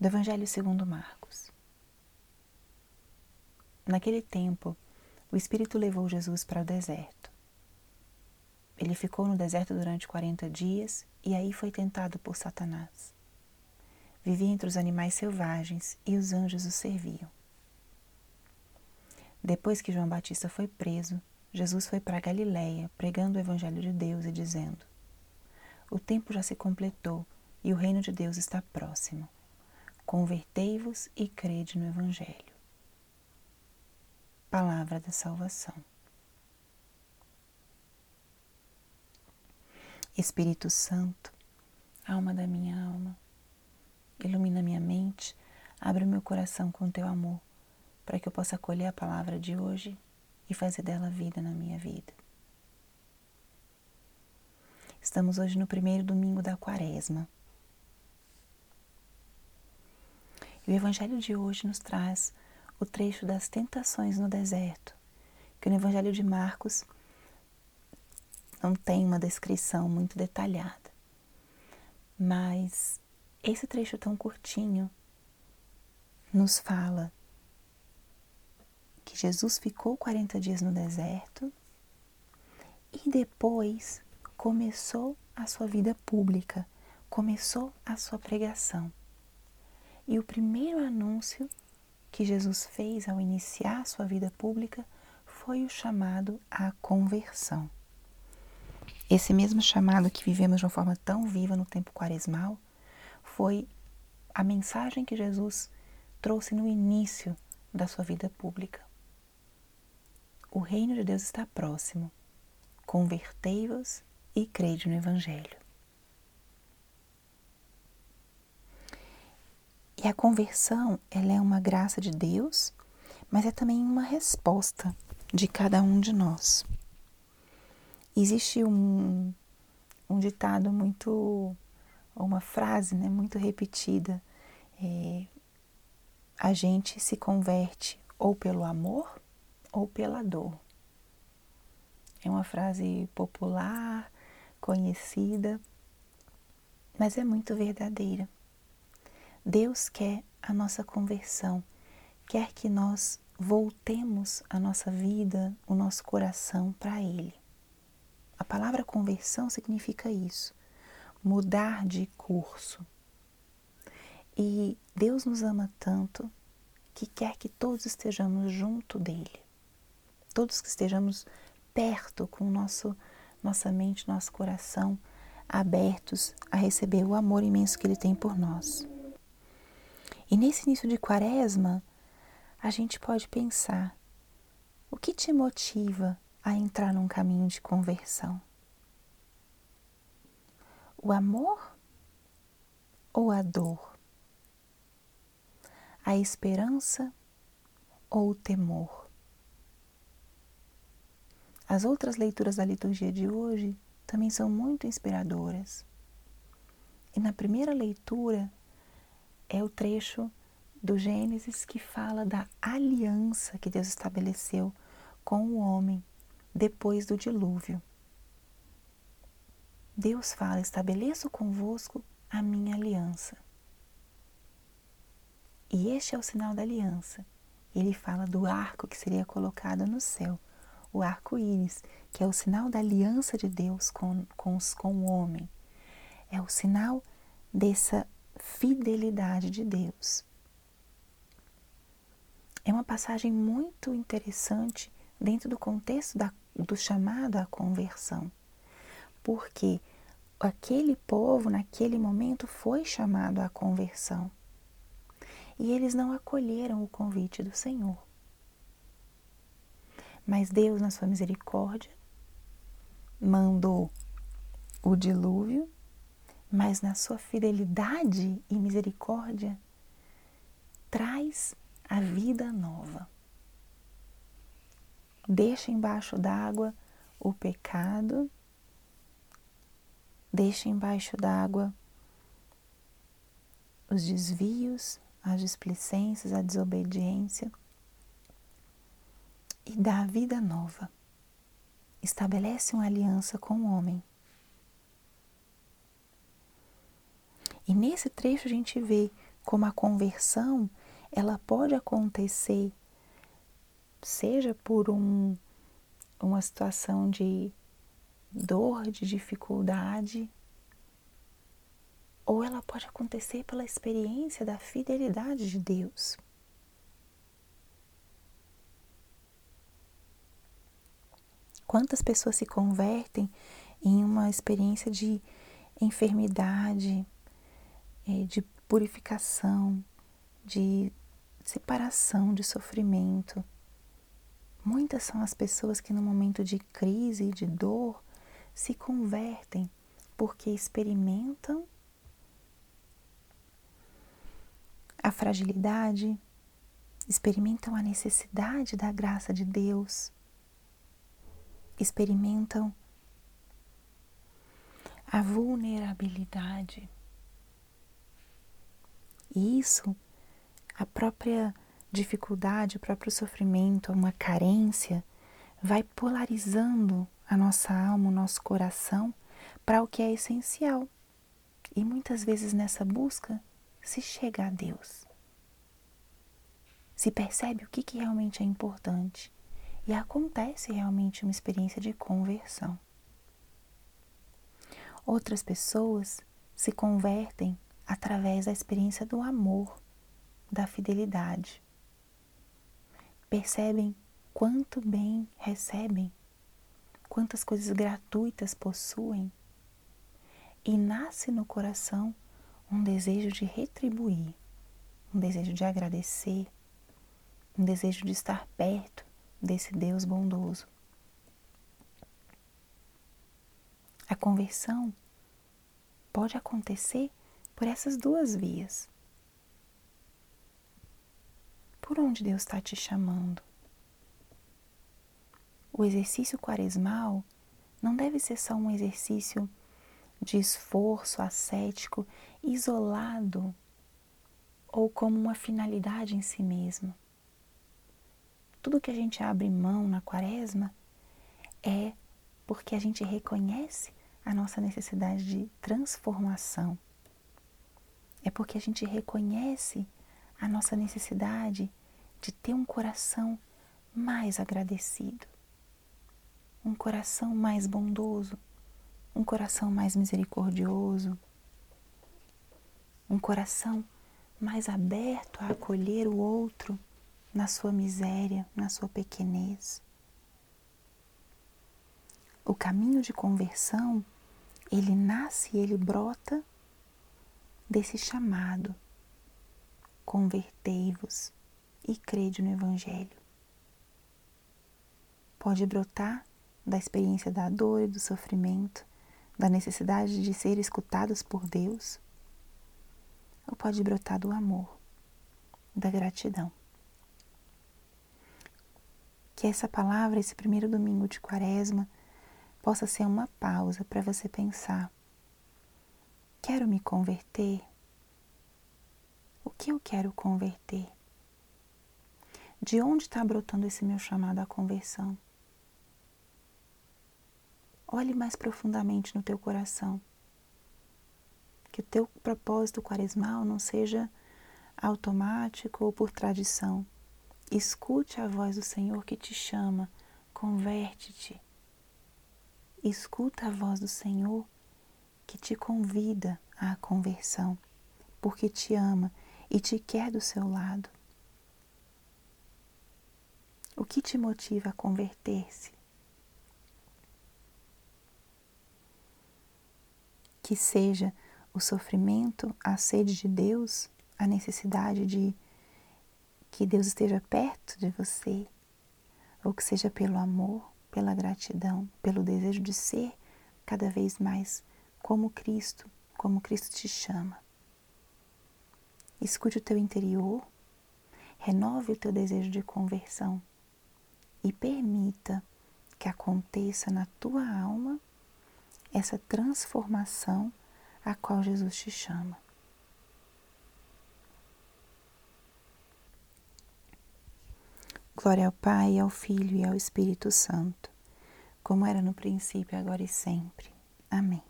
do Evangelho segundo Marcos. Naquele tempo, o Espírito levou Jesus para o deserto. Ele ficou no deserto durante 40 dias e aí foi tentado por Satanás. Vivia entre os animais selvagens e os anjos o serviam. Depois que João Batista foi preso, Jesus foi para Galiléia, pregando o evangelho de Deus e dizendo: O tempo já se completou e o reino de Deus está próximo. Convertei-vos e crede no evangelho. Palavra da salvação. Espírito Santo, alma da minha alma, ilumina minha mente, abre meu coração com teu amor, para que eu possa acolher a palavra de hoje e fazer dela vida na minha vida. Estamos hoje no primeiro domingo da quaresma. O Evangelho de hoje nos traz o trecho das tentações no deserto, que no Evangelho de Marcos não tem uma descrição muito detalhada. Mas esse trecho tão curtinho nos fala que Jesus ficou 40 dias no deserto e depois começou a sua vida pública, começou a sua pregação. E o primeiro anúncio que Jesus fez ao iniciar sua vida pública foi o chamado à conversão. Esse mesmo chamado que vivemos de uma forma tão viva no tempo quaresmal foi a mensagem que Jesus trouxe no início da sua vida pública. O reino de Deus está próximo. Convertei-vos e crede no Evangelho. E a conversão, ela é uma graça de Deus, mas é também uma resposta de cada um de nós. Existe um, um ditado muito, uma frase né, muito repetida: é, a gente se converte ou pelo amor ou pela dor. É uma frase popular, conhecida, mas é muito verdadeira. Deus quer a nossa conversão, quer que nós voltemos a nossa vida, o nosso coração para Ele. A palavra conversão significa isso, mudar de curso. E Deus nos ama tanto que quer que todos estejamos junto dele. Todos que estejamos perto com nosso nossa mente, nosso coração abertos a receber o amor imenso que ele tem por nós. E nesse início de quaresma, a gente pode pensar: o que te motiva a entrar num caminho de conversão? O amor ou a dor? A esperança ou o temor? As outras leituras da liturgia de hoje também são muito inspiradoras. E na primeira leitura é o trecho do Gênesis que fala da aliança que Deus estabeleceu com o homem depois do dilúvio. Deus fala: estabeleço convosco a minha aliança. E este é o sinal da aliança. Ele fala do arco que seria colocado no céu, o arco-íris, que é o sinal da aliança de Deus com, com, com o homem. É o sinal dessa fidelidade de Deus. É uma passagem muito interessante dentro do contexto da do chamado à conversão, porque aquele povo, naquele momento, foi chamado à conversão e eles não acolheram o convite do Senhor. Mas Deus, na sua misericórdia, mandou o dilúvio, mas na sua fidelidade e misericórdia, traz a vida nova deixa embaixo d'água o pecado, deixa embaixo d'água os desvios, as displicências, a desobediência e dá vida nova. Estabelece uma aliança com o homem. E nesse trecho a gente vê como a conversão, ela pode acontecer, seja por um, uma situação de dor, de dificuldade, ou ela pode acontecer pela experiência da fidelidade de Deus. Quantas pessoas se convertem em uma experiência de enfermidade, eh, de purificação, de separação, de sofrimento. Muitas são as pessoas que no momento de crise e de dor se convertem porque experimentam a fragilidade, experimentam a necessidade da graça de Deus, experimentam a vulnerabilidade. E isso, a própria dificuldade, o próprio sofrimento, uma carência, vai polarizando a nossa alma, o nosso coração para o que é essencial. E muitas vezes nessa busca se chega a Deus. Se percebe o que, que realmente é importante e acontece realmente uma experiência de conversão. Outras pessoas se convertem através da experiência do amor, da fidelidade. Percebem quanto bem recebem, quantas coisas gratuitas possuem, e nasce no coração um desejo de retribuir, um desejo de agradecer, um desejo de estar perto desse Deus bondoso. A conversão pode acontecer por essas duas vias. Por onde Deus está te chamando? O exercício quaresmal não deve ser só um exercício de esforço ascético isolado ou como uma finalidade em si mesmo. Tudo que a gente abre mão na quaresma é porque a gente reconhece a nossa necessidade de transformação. É porque a gente reconhece a nossa necessidade de ter um coração mais agradecido, um coração mais bondoso, um coração mais misericordioso, um coração mais aberto a acolher o outro na sua miséria, na sua pequenez. O caminho de conversão, ele nasce ele brota desse chamado. Convertei-vos e crede no Evangelho. Pode brotar da experiência da dor e do sofrimento, da necessidade de ser escutados por Deus, ou pode brotar do amor, da gratidão. Que essa palavra, esse primeiro domingo de quaresma, possa ser uma pausa para você pensar: quero me converter? O que eu quero converter? De onde está brotando esse meu chamado à conversão? Olhe mais profundamente no teu coração. Que o teu propósito quaresmal não seja automático ou por tradição. Escute a voz do Senhor que te chama, converte-te. Escuta a voz do Senhor que te convida à conversão, porque te ama e te quer do seu lado. O que te motiva a converter-se? que seja o sofrimento, a sede de Deus, a necessidade de que Deus esteja perto de você, ou que seja pelo amor, pela gratidão, pelo desejo de ser cada vez mais como Cristo, como Cristo te chama. Escute o teu interior, renove o teu desejo de conversão e permita que aconteça na tua alma essa transformação a qual Jesus te chama. Glória ao Pai, ao Filho e ao Espírito Santo, como era no princípio, agora e sempre. Amém.